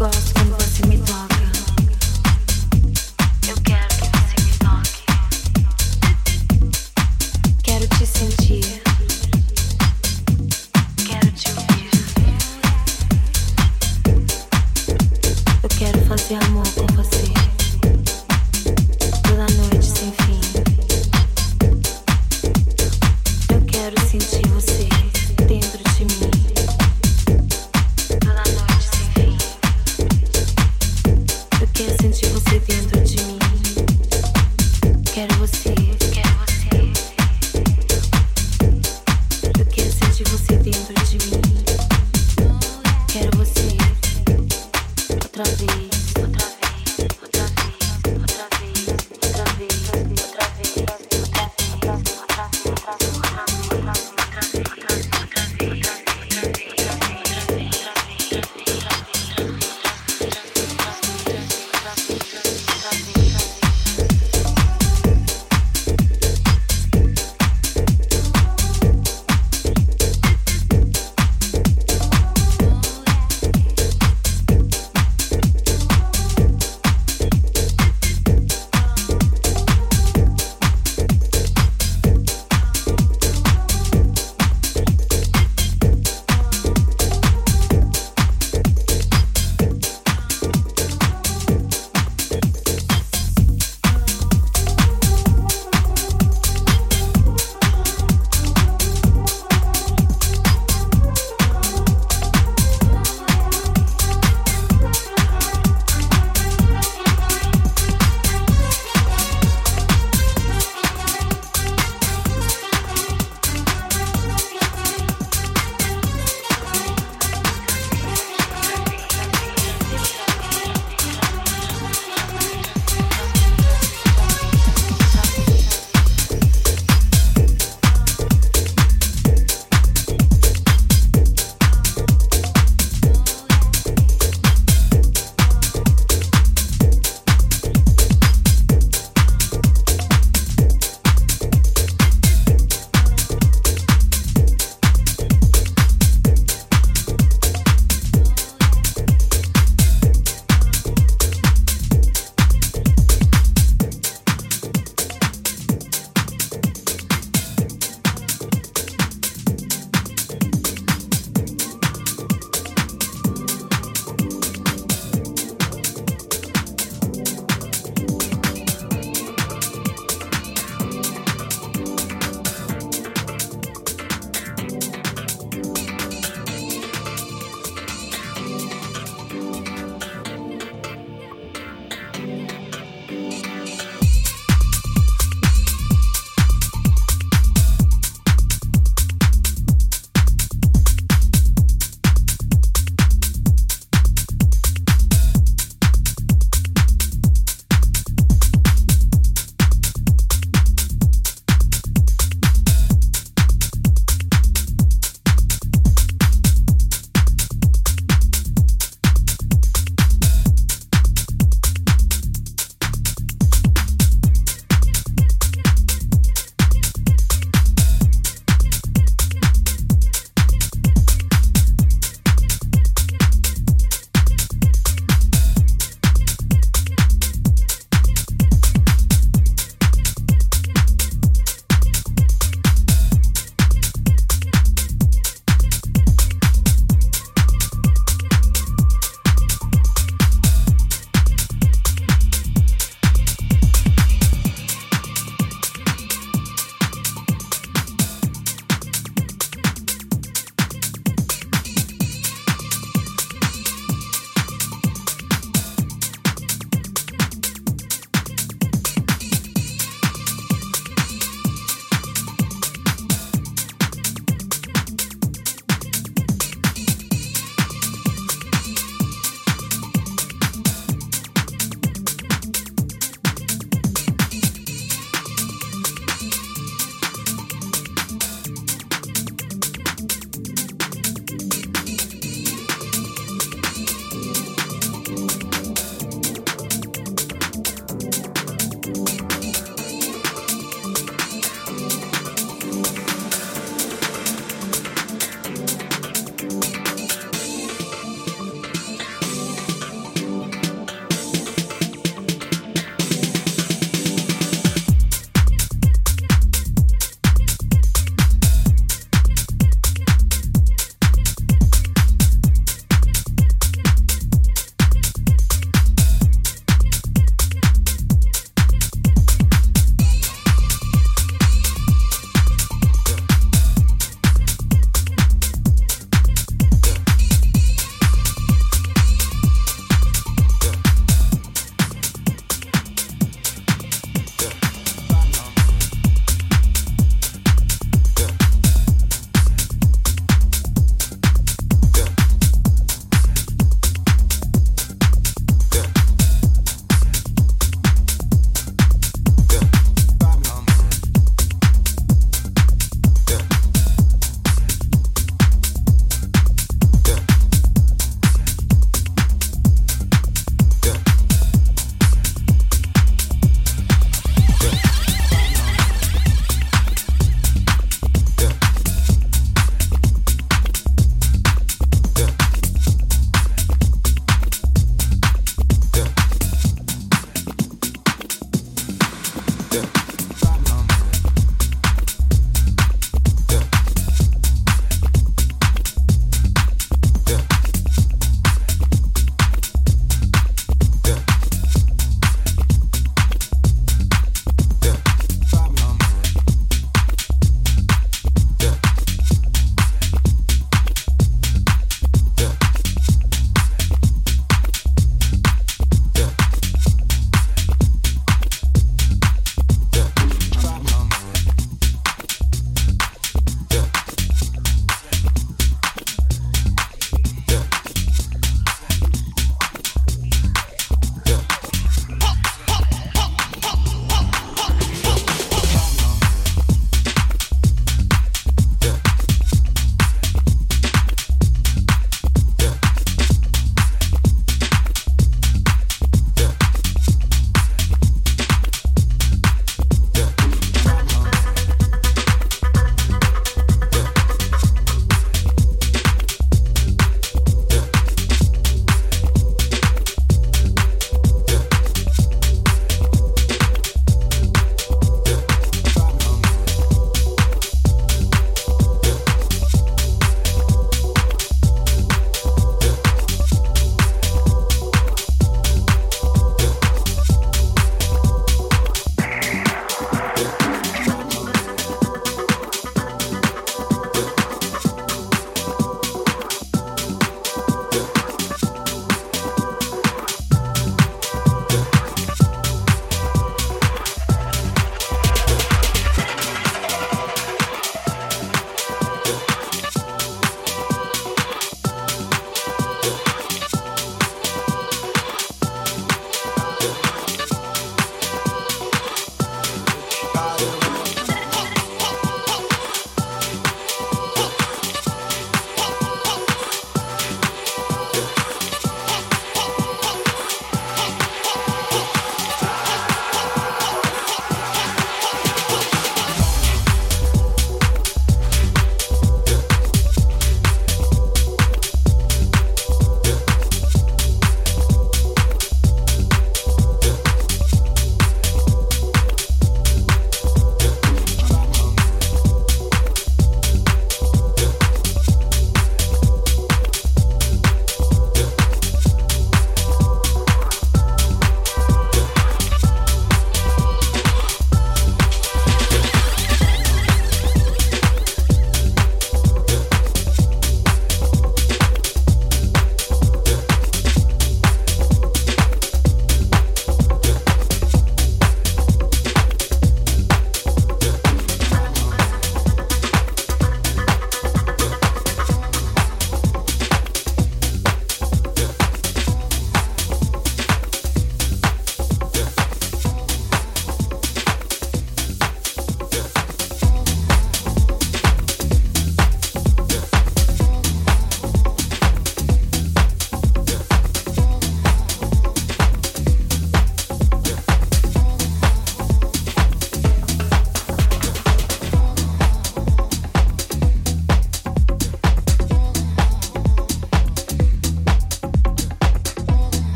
glass.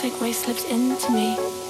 Shall into wait?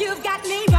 You've got me